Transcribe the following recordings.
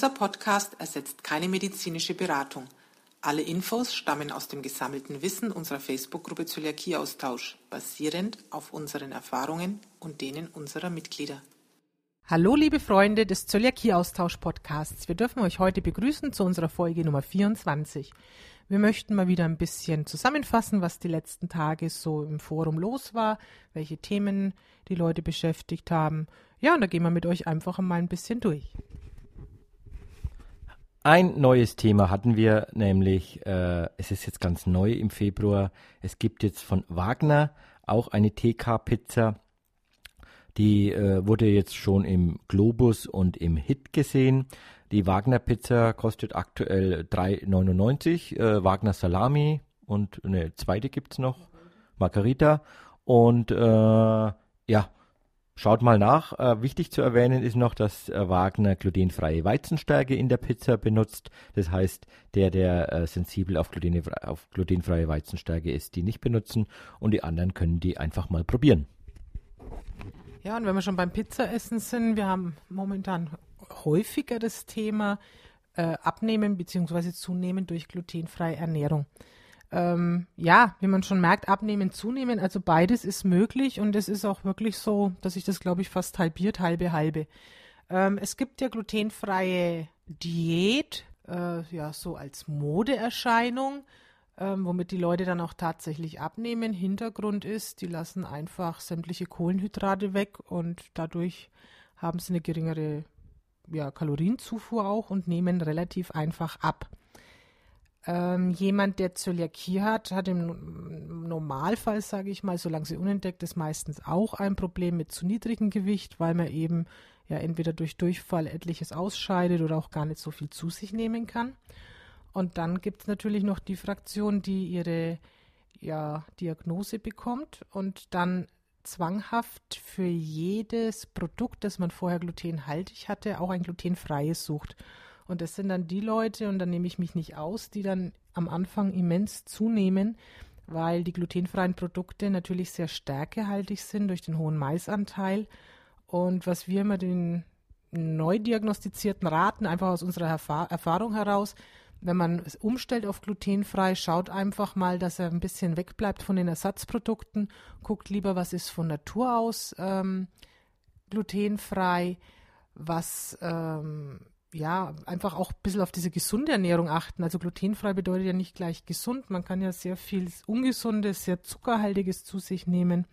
Dieser Podcast ersetzt keine medizinische Beratung. Alle Infos stammen aus dem gesammelten Wissen unserer Facebook-Gruppe Zöliakieaustausch, basierend auf unseren Erfahrungen und denen unserer Mitglieder. Hallo liebe Freunde des Zöliakie-Austausch-Podcasts. Wir dürfen euch heute begrüßen zu unserer Folge Nummer 24. Wir möchten mal wieder ein bisschen zusammenfassen, was die letzten Tage so im Forum los war, welche Themen die Leute beschäftigt haben. Ja, und da gehen wir mit euch einfach mal ein bisschen durch. Ein neues Thema hatten wir, nämlich, äh, es ist jetzt ganz neu im Februar, es gibt jetzt von Wagner auch eine TK-Pizza. Die äh, wurde jetzt schon im Globus und im Hit gesehen. Die Wagner Pizza kostet aktuell 3,99. Äh, Wagner Salami und eine zweite gibt es noch. Margarita. Und äh, ja, schaut mal nach. Äh, wichtig zu erwähnen ist noch, dass äh, Wagner glutenfreie Weizenstärke in der Pizza benutzt. Das heißt, der, der äh, sensibel auf, gluten, auf glutenfreie Weizenstärke ist, die nicht benutzen. Und die anderen können die einfach mal probieren. Ja, und wenn wir schon beim Pizzaessen sind, wir haben momentan häufiger das Thema äh, Abnehmen bzw. Zunehmen durch glutenfreie Ernährung. Ähm, ja, wie man schon merkt, abnehmen, zunehmen, also beides ist möglich und es ist auch wirklich so, dass sich das, glaube ich, fast halbiert, halbe, halbe. Ähm, es gibt ja glutenfreie Diät, äh, ja, so als Modeerscheinung, ähm, womit die Leute dann auch tatsächlich abnehmen. Hintergrund ist, die lassen einfach sämtliche Kohlenhydrate weg und dadurch haben sie eine geringere ja, Kalorienzufuhr auch und nehmen relativ einfach ab. Ähm, jemand, der Zöliakie hat, hat im Normalfall, sage ich mal, solange sie unentdeckt ist, meistens auch ein Problem mit zu niedrigem Gewicht, weil man eben ja entweder durch Durchfall etliches ausscheidet oder auch gar nicht so viel zu sich nehmen kann. Und dann gibt es natürlich noch die Fraktion, die ihre ja, Diagnose bekommt und dann zwanghaft für jedes Produkt, das man vorher glutenhaltig hatte, auch ein glutenfreies sucht. Und das sind dann die Leute, und da nehme ich mich nicht aus, die dann am Anfang immens zunehmen, weil die glutenfreien Produkte natürlich sehr stärkehaltig sind durch den hohen Maisanteil. Und was wir immer den neu diagnostizierten raten, einfach aus unserer Erfahr Erfahrung heraus, wenn man es umstellt auf glutenfrei, schaut einfach mal, dass er ein bisschen wegbleibt von den Ersatzprodukten, guckt lieber, was ist von Natur aus ähm, glutenfrei, was ähm, ja einfach auch ein bisschen auf diese gesunde Ernährung achten. Also glutenfrei bedeutet ja nicht gleich gesund, man kann ja sehr viel Ungesundes, sehr Zuckerhaltiges zu sich nehmen.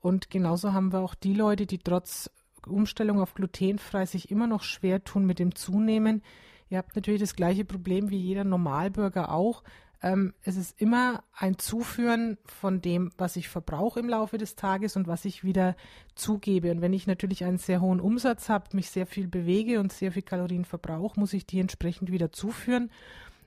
Und genauso haben wir auch die Leute, die trotz Umstellung auf glutenfrei sich immer noch schwer tun mit dem Zunehmen Ihr habt natürlich das gleiche Problem wie jeder Normalbürger auch. Ähm, es ist immer ein Zuführen von dem, was ich verbrauche im Laufe des Tages und was ich wieder zugebe. Und wenn ich natürlich einen sehr hohen Umsatz habe, mich sehr viel bewege und sehr viel Kalorien verbrauche, muss ich die entsprechend wieder zuführen.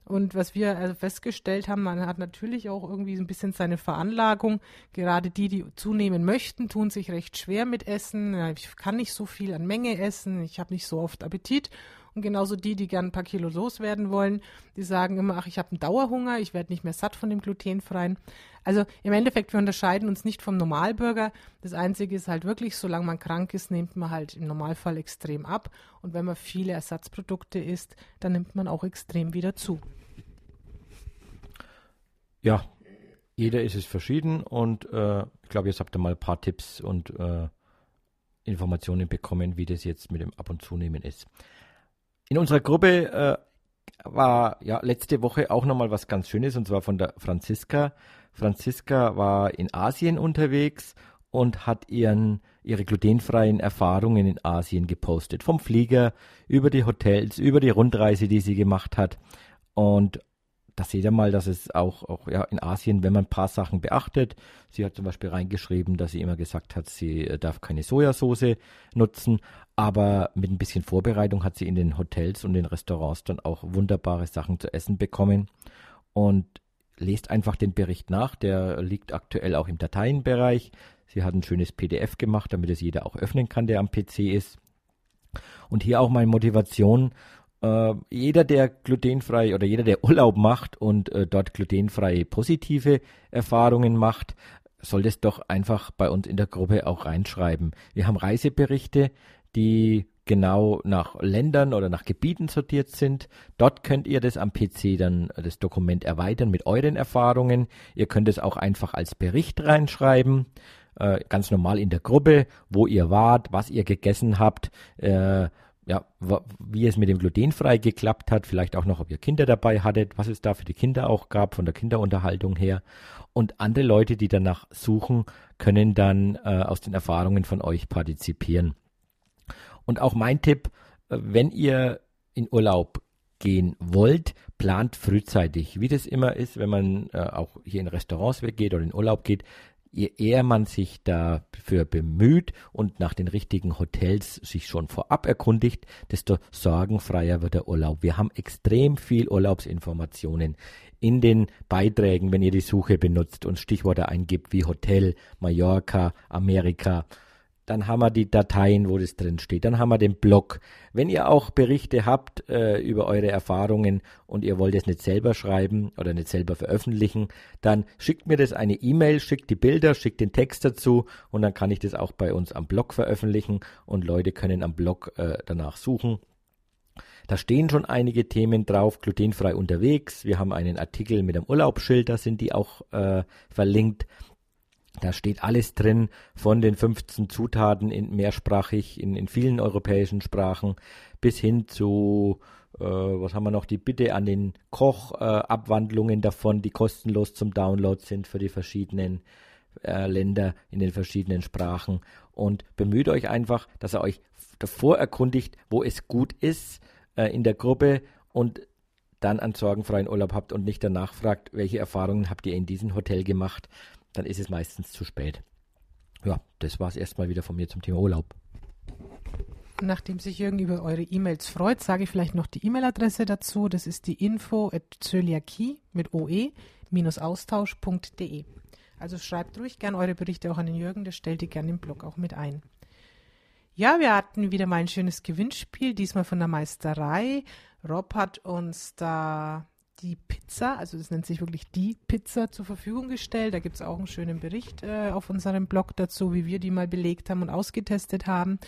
Und was wir also festgestellt haben, man hat natürlich auch irgendwie ein bisschen seine Veranlagung. Gerade die, die zunehmen möchten, tun sich recht schwer mit Essen. Ich kann nicht so viel an Menge essen, ich habe nicht so oft Appetit. Genauso die, die gern ein paar Kilo loswerden wollen, die sagen immer, ach, ich habe einen Dauerhunger, ich werde nicht mehr satt von dem glutenfreien. Also im Endeffekt, wir unterscheiden uns nicht vom Normalbürger. Das Einzige ist halt wirklich, solange man krank ist, nimmt man halt im Normalfall extrem ab. Und wenn man viele Ersatzprodukte isst, dann nimmt man auch extrem wieder zu. Ja, jeder ist es verschieden und äh, ich glaube, jetzt habt ihr mal ein paar Tipps und äh, Informationen bekommen, wie das jetzt mit dem Ab- und Zunehmen ist. In unserer Gruppe äh, war ja letzte Woche auch nochmal was ganz Schönes und zwar von der Franziska. Franziska war in Asien unterwegs und hat ihren, ihre glutenfreien Erfahrungen in Asien gepostet. Vom Flieger über die Hotels, über die Rundreise, die sie gemacht hat. Und da seht ihr mal, dass es auch, auch ja, in Asien, wenn man ein paar Sachen beachtet, sie hat zum Beispiel reingeschrieben, dass sie immer gesagt hat, sie äh, darf keine Sojasauce nutzen, aber mit ein bisschen Vorbereitung hat sie in den Hotels und den Restaurants dann auch wunderbare Sachen zu essen bekommen. Und lest einfach den Bericht nach, der liegt aktuell auch im Dateienbereich. Sie hat ein schönes PDF gemacht, damit es jeder auch öffnen kann, der am PC ist. Und hier auch meine Motivation, äh, jeder, der glutenfrei oder jeder, der Urlaub macht und äh, dort glutenfreie positive Erfahrungen macht, soll das doch einfach bei uns in der Gruppe auch reinschreiben. Wir haben Reiseberichte, die genau nach Ländern oder nach Gebieten sortiert sind. Dort könnt ihr das am PC dann das Dokument erweitern mit euren Erfahrungen. Ihr könnt es auch einfach als Bericht reinschreiben, äh, ganz normal in der Gruppe, wo ihr wart, was ihr gegessen habt. Äh, ja, wie es mit dem glutenfrei geklappt hat, vielleicht auch noch, ob ihr Kinder dabei hattet, was es da für die Kinder auch gab, von der Kinderunterhaltung her. Und andere Leute, die danach suchen, können dann äh, aus den Erfahrungen von euch partizipieren. Und auch mein Tipp, äh, wenn ihr in Urlaub gehen wollt, plant frühzeitig. Wie das immer ist, wenn man äh, auch hier in Restaurants weggeht oder in Urlaub geht, je eher man sich dafür bemüht und nach den richtigen Hotels sich schon vorab erkundigt, desto sorgenfreier wird der Urlaub. Wir haben extrem viel Urlaubsinformationen in den Beiträgen, wenn ihr die Suche benutzt und Stichworte eingibt wie Hotel, Mallorca, Amerika dann haben wir die Dateien, wo das drin steht. Dann haben wir den Blog. Wenn ihr auch Berichte habt äh, über eure Erfahrungen und ihr wollt es nicht selber schreiben oder nicht selber veröffentlichen, dann schickt mir das eine E-Mail, schickt die Bilder, schickt den Text dazu und dann kann ich das auch bei uns am Blog veröffentlichen und Leute können am Blog äh, danach suchen. Da stehen schon einige Themen drauf, glutenfrei unterwegs. Wir haben einen Artikel mit einem Urlaubsschild, da sind die auch äh, verlinkt. Da steht alles drin von den 15 Zutaten in mehrsprachig in, in vielen europäischen Sprachen bis hin zu äh, was haben wir noch die Bitte an den Koch äh, Abwandlungen davon, die kostenlos zum Download sind für die verschiedenen äh, Länder in den verschiedenen Sprachen. Und bemüht euch einfach, dass ihr euch davor erkundigt, wo es gut ist äh, in der Gruppe und dann einen sorgenfreien Urlaub habt und nicht danach fragt, welche Erfahrungen habt ihr in diesem Hotel gemacht dann ist es meistens zu spät. Ja, das war es erstmal wieder von mir zum Thema Urlaub. Nachdem sich Jürgen über eure E-Mails freut, sage ich vielleicht noch die E-Mail-Adresse dazu. Das ist die info at mit oe-austausch.de. Also schreibt ruhig gern eure Berichte auch an den Jürgen, der stellt die gerne im Blog auch mit ein. Ja, wir hatten wieder mal ein schönes Gewinnspiel, diesmal von der Meisterei. Rob hat uns da die Pizza, also das nennt sich wirklich die Pizza zur Verfügung gestellt. Da gibt es auch einen schönen Bericht äh, auf unserem Blog dazu, wie wir die mal belegt haben und ausgetestet haben.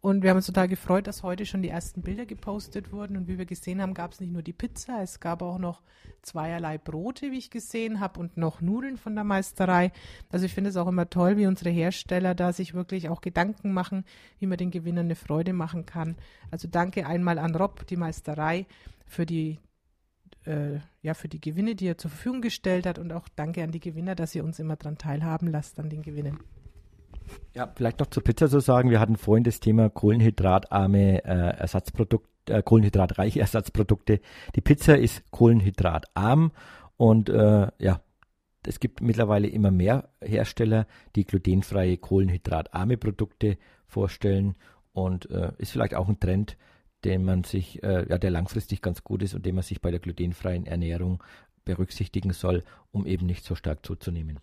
Und wir haben uns total gefreut, dass heute schon die ersten Bilder gepostet wurden. Und wie wir gesehen haben, gab es nicht nur die Pizza, es gab auch noch zweierlei Brote, wie ich gesehen habe, und noch Nudeln von der Meisterei. Also ich finde es auch immer toll, wie unsere Hersteller da sich wirklich auch Gedanken machen, wie man den Gewinnern eine Freude machen kann. Also danke einmal an Rob, die Meisterei, für die äh, ja, für die Gewinne, die er zur Verfügung gestellt hat und auch danke an die Gewinner, dass ihr uns immer daran teilhaben lasst an den Gewinnen. Ja, vielleicht noch zur Pizza so sagen, wir hatten vorhin das Thema kohlenhydratarme äh, Ersatzprodukte, äh, kohlenhydratreiche Ersatzprodukte. Die Pizza ist kohlenhydratarm und äh, ja, es gibt mittlerweile immer mehr Hersteller, die glutenfreie, kohlenhydratarme Produkte vorstellen und äh, ist vielleicht auch ein Trend, den man sich, äh, ja, der langfristig ganz gut ist und den man sich bei der glutenfreien Ernährung berücksichtigen soll, um eben nicht so stark zuzunehmen.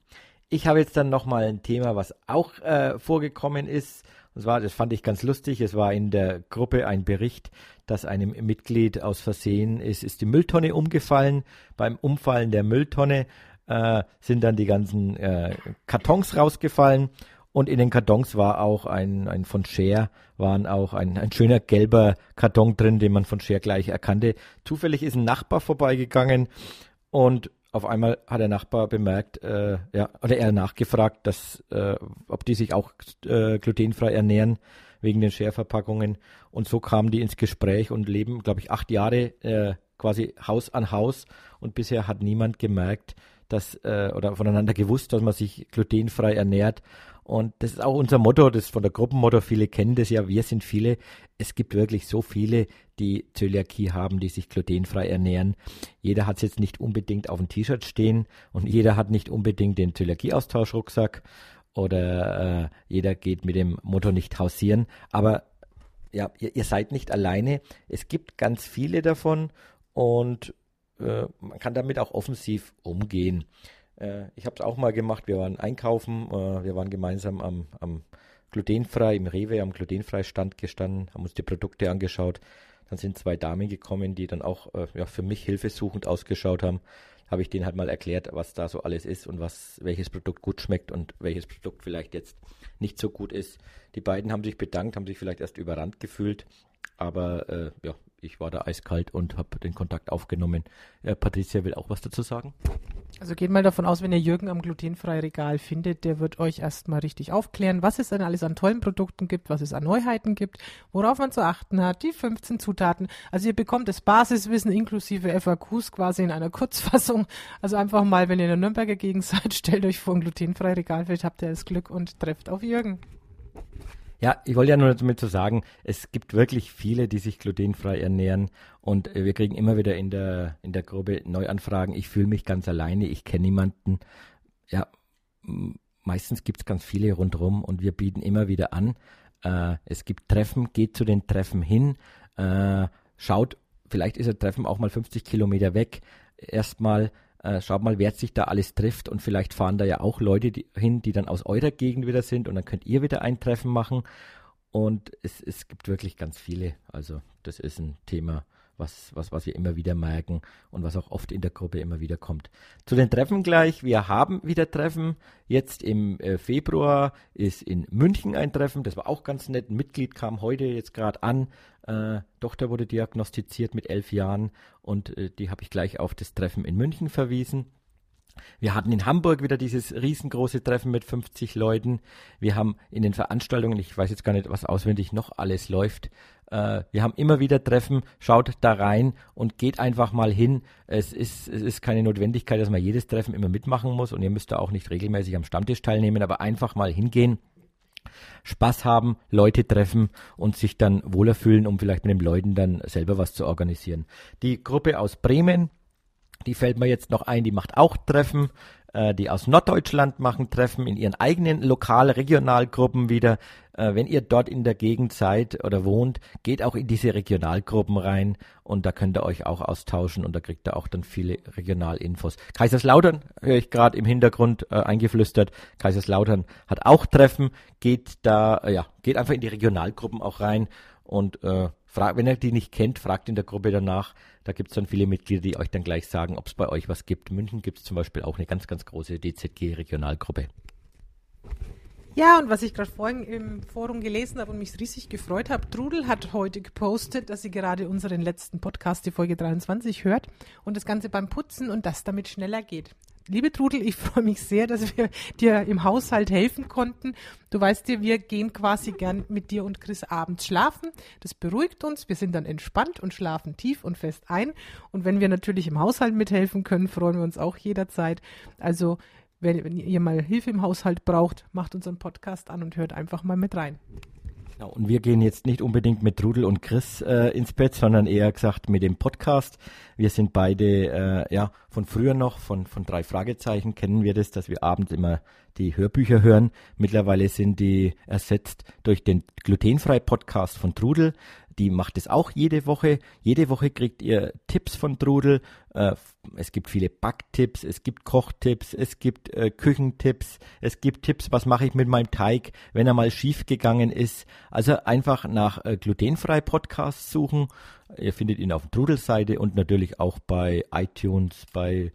Ich habe jetzt dann nochmal ein Thema, was auch äh, vorgekommen ist. Und zwar, das fand ich ganz lustig. Es war in der Gruppe ein Bericht, dass einem Mitglied aus Versehen ist, ist die Mülltonne umgefallen. Beim Umfallen der Mülltonne äh, sind dann die ganzen äh, Kartons rausgefallen und in den Kartons war auch ein, ein von Share, waren auch ein, ein schöner gelber Karton drin, den man von Share gleich erkannte. Zufällig ist ein Nachbar vorbeigegangen und auf einmal hat der Nachbar bemerkt, äh, ja, oder er nachgefragt, dass, äh, ob die sich auch äh, glutenfrei ernähren wegen den Share-Verpackungen. Und so kamen die ins Gespräch und leben, glaube ich, acht Jahre äh, quasi Haus an Haus. Und bisher hat niemand gemerkt, dass äh, oder voneinander gewusst, dass man sich glutenfrei ernährt. Und das ist auch unser Motto, das ist von der Gruppenmotto, viele kennen das ja, wir sind viele. Es gibt wirklich so viele, die Zöliakie haben, die sich glutenfrei ernähren. Jeder hat es jetzt nicht unbedingt auf dem T-Shirt stehen und jeder hat nicht unbedingt den Zöliakie-Austauschrucksack oder äh, jeder geht mit dem Motto nicht hausieren. Aber ja, ihr, ihr seid nicht alleine. Es gibt ganz viele davon und äh, man kann damit auch offensiv umgehen. Äh, ich habe es auch mal gemacht. Wir waren einkaufen, äh, wir waren gemeinsam am, am glutenfrei, im Rewe am glutenfrei-Stand gestanden, haben uns die Produkte angeschaut. Dann sind zwei Damen gekommen, die dann auch äh, ja, für mich hilfesuchend ausgeschaut haben. habe ich denen halt mal erklärt, was da so alles ist und was welches Produkt gut schmeckt und welches Produkt vielleicht jetzt nicht so gut ist. Die beiden haben sich bedankt, haben sich vielleicht erst überrannt gefühlt, aber äh, ja, ich war da eiskalt und habe den Kontakt aufgenommen. Äh, Patricia will auch was dazu sagen. Also geht mal davon aus, wenn ihr Jürgen am glutenfreien Regal findet, der wird euch erstmal richtig aufklären, was es denn alles an tollen Produkten gibt, was es an Neuheiten gibt, worauf man zu achten hat, die 15 Zutaten. Also ihr bekommt das Basiswissen inklusive FAQs quasi in einer Kurzfassung. Also einfach mal, wenn ihr in der Nürnberger Gegend seid, stellt euch vor ein glutenfreies Regal, vielleicht habt ihr das Glück und trefft auf Jürgen. Ja, ich wollte ja nur damit zu sagen, es gibt wirklich viele, die sich glutenfrei ernähren und äh, wir kriegen immer wieder in der, in der Gruppe Neuanfragen. Ich fühle mich ganz alleine, ich kenne niemanden. Ja, meistens gibt es ganz viele rundherum und wir bieten immer wieder an. Äh, es gibt Treffen, geht zu den Treffen hin, äh, schaut, vielleicht ist ein Treffen auch mal 50 Kilometer weg. Erstmal äh, schaut mal, wer sich da alles trifft und vielleicht fahren da ja auch Leute die, hin, die dann aus eurer Gegend wieder sind und dann könnt ihr wieder ein Treffen machen. Und es, es gibt wirklich ganz viele. Also das ist ein Thema, was, was, was wir immer wieder merken und was auch oft in der Gruppe immer wieder kommt. Zu den Treffen gleich. Wir haben wieder Treffen. Jetzt im äh, Februar ist in München ein Treffen. Das war auch ganz nett. Ein Mitglied kam heute jetzt gerade an. Äh, Tochter wurde diagnostiziert mit elf Jahren und äh, die habe ich gleich auf das Treffen in München verwiesen. Wir hatten in Hamburg wieder dieses riesengroße Treffen mit 50 Leuten. Wir haben in den Veranstaltungen, ich weiß jetzt gar nicht, was auswendig noch alles läuft, äh, wir haben immer wieder Treffen, schaut da rein und geht einfach mal hin. Es ist, es ist keine Notwendigkeit, dass man jedes Treffen immer mitmachen muss und ihr müsst da auch nicht regelmäßig am Stammtisch teilnehmen, aber einfach mal hingehen. Spaß haben, Leute treffen und sich dann wohler fühlen, um vielleicht mit den Leuten dann selber was zu organisieren. Die Gruppe aus Bremen, die fällt mir jetzt noch ein, die macht auch Treffen. Äh, die aus Norddeutschland machen Treffen in ihren eigenen Lokal-Regionalgruppen wieder. Äh, wenn ihr dort in der Gegend seid oder wohnt, geht auch in diese Regionalgruppen rein und da könnt ihr euch auch austauschen und da kriegt ihr auch dann viele Regionalinfos. Kaiserslautern höre ich gerade im Hintergrund äh, eingeflüstert. Kaiserslautern hat auch Treffen, geht da, äh, ja, geht einfach in die Regionalgruppen auch rein und äh, frag, wenn ihr die nicht kennt, fragt in der Gruppe danach. Da gibt es dann viele Mitglieder, die euch dann gleich sagen, ob es bei euch was gibt. In München gibt es zum Beispiel auch eine ganz, ganz große DZG-Regionalgruppe. Ja, und was ich gerade vorhin im Forum gelesen habe und mich riesig gefreut habe, Trudel hat heute gepostet, dass sie gerade unseren letzten Podcast, die Folge 23, hört und das Ganze beim Putzen und das damit schneller geht. Liebe Trudel, ich freue mich sehr, dass wir dir im Haushalt helfen konnten. Du weißt ja, wir gehen quasi gern mit dir und Chris abends schlafen. Das beruhigt uns. Wir sind dann entspannt und schlafen tief und fest ein. Und wenn wir natürlich im Haushalt mithelfen können, freuen wir uns auch jederzeit. Also, wenn, wenn ihr mal Hilfe im Haushalt braucht, macht unseren Podcast an und hört einfach mal mit rein. Genau, und wir gehen jetzt nicht unbedingt mit Rudel und Chris äh, ins Bett, sondern eher gesagt mit dem Podcast. Wir sind beide, äh, ja, von früher noch, von, von drei Fragezeichen kennen wir das, dass wir abends immer die Hörbücher hören. Mittlerweile sind die ersetzt durch den glutenfrei Podcast von Trudel die macht es auch jede Woche. Jede Woche kriegt ihr Tipps von Trudel. Äh, es gibt viele Backtipps, es gibt Kochtipps, es gibt äh, Küchentipps, es gibt Tipps, was mache ich mit meinem Teig, wenn er mal schief gegangen ist. Also einfach nach äh, glutenfrei Podcasts suchen. Ihr findet ihn auf der Trudel-Seite und natürlich auch bei iTunes, bei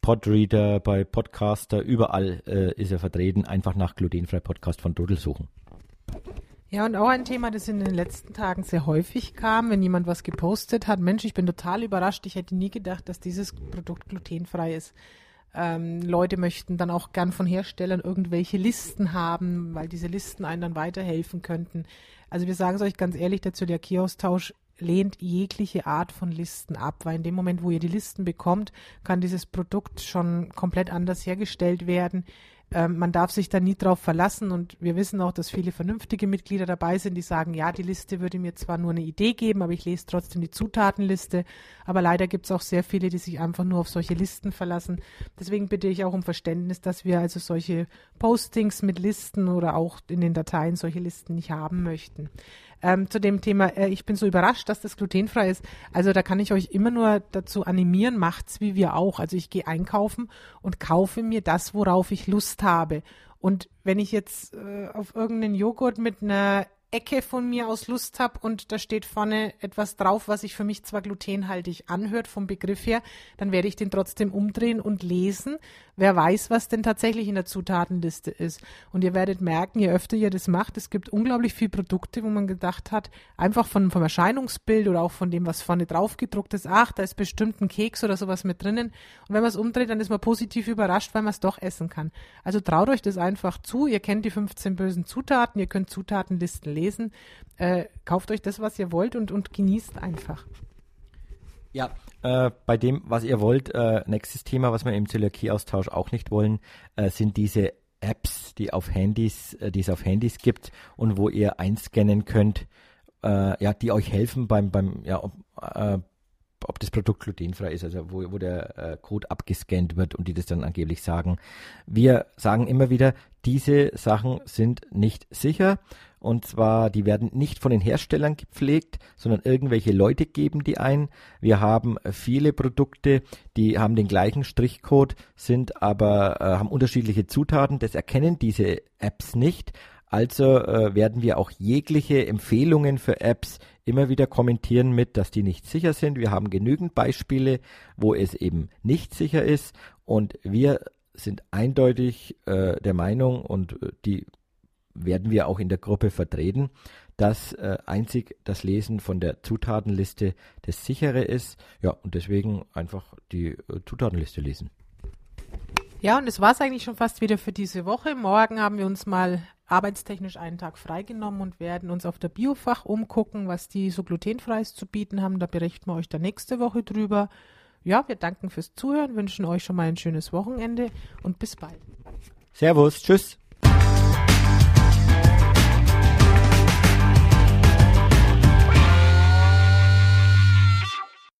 Podreader, bei Podcaster, überall äh, ist er vertreten. Einfach nach glutenfrei Podcast von Trudel suchen. Ja, und auch ein Thema, das in den letzten Tagen sehr häufig kam, wenn jemand was gepostet hat. Mensch, ich bin total überrascht. Ich hätte nie gedacht, dass dieses Produkt glutenfrei ist. Ähm, Leute möchten dann auch gern von Herstellern irgendwelche Listen haben, weil diese Listen einen dann weiterhelfen könnten. Also wir sagen es euch ganz ehrlich, der Zöliakieaustausch lehnt jegliche Art von Listen ab, weil in dem Moment, wo ihr die Listen bekommt, kann dieses Produkt schon komplett anders hergestellt werden. Ähm, man darf sich da nie drauf verlassen und wir wissen auch, dass viele vernünftige Mitglieder dabei sind, die sagen, ja, die Liste würde mir zwar nur eine Idee geben, aber ich lese trotzdem die Zutatenliste. Aber leider gibt es auch sehr viele, die sich einfach nur auf solche Listen verlassen. Deswegen bitte ich auch um Verständnis, dass wir also solche Postings mit Listen oder auch in den Dateien solche Listen nicht haben möchten ähm, zu dem Thema, äh, ich bin so überrascht, dass das glutenfrei ist. Also da kann ich euch immer nur dazu animieren, macht's wie wir auch. Also ich gehe einkaufen und kaufe mir das, worauf ich Lust habe. Und wenn ich jetzt äh, auf irgendeinen Joghurt mit einer Ecke von mir aus Lust habe und da steht vorne etwas drauf, was sich für mich zwar glutenhaltig anhört vom Begriff her, dann werde ich den trotzdem umdrehen und lesen. Wer weiß, was denn tatsächlich in der Zutatenliste ist. Und ihr werdet merken, je öfter ihr das macht, es gibt unglaublich viele Produkte, wo man gedacht hat, einfach von, vom Erscheinungsbild oder auch von dem, was vorne drauf gedruckt ist, ach, da ist bestimmt ein Keks oder sowas mit drinnen. Und wenn man es umdreht, dann ist man positiv überrascht, weil man es doch essen kann. Also traut euch das einfach zu. Ihr kennt die 15 bösen Zutaten, ihr könnt Zutatenlisten lesen lesen. Äh, kauft euch das, was ihr wollt und, und genießt einfach. Ja, äh, bei dem, was ihr wollt, äh, nächstes Thema, was wir im Zöliakie-Austausch auch nicht wollen, äh, sind diese Apps, die auf Handys, äh, die es auf Handys gibt und wo ihr einscannen könnt, äh, ja, die euch helfen beim, beim, ja, äh, ob das Produkt glutenfrei ist, also wo, wo der Code abgescannt wird und die das dann angeblich sagen. Wir sagen immer wieder, diese Sachen sind nicht sicher und zwar, die werden nicht von den Herstellern gepflegt, sondern irgendwelche Leute geben die ein. Wir haben viele Produkte, die haben den gleichen Strichcode, sind aber, äh, haben unterschiedliche Zutaten. Das erkennen diese Apps nicht. Also äh, werden wir auch jegliche Empfehlungen für Apps immer wieder kommentieren mit, dass die nicht sicher sind. Wir haben genügend Beispiele, wo es eben nicht sicher ist und wir sind eindeutig äh, der Meinung und äh, die werden wir auch in der Gruppe vertreten, dass äh, einzig das Lesen von der Zutatenliste das sichere ist. Ja, und deswegen einfach die äh, Zutatenliste lesen. Ja, und das war es eigentlich schon fast wieder für diese Woche. Morgen haben wir uns mal arbeitstechnisch einen Tag freigenommen und werden uns auf der Biofach umgucken, was die so glutenfreies zu bieten haben. Da berichten wir euch dann nächste Woche drüber. Ja, wir danken fürs Zuhören, wünschen euch schon mal ein schönes Wochenende und bis bald. Servus, tschüss.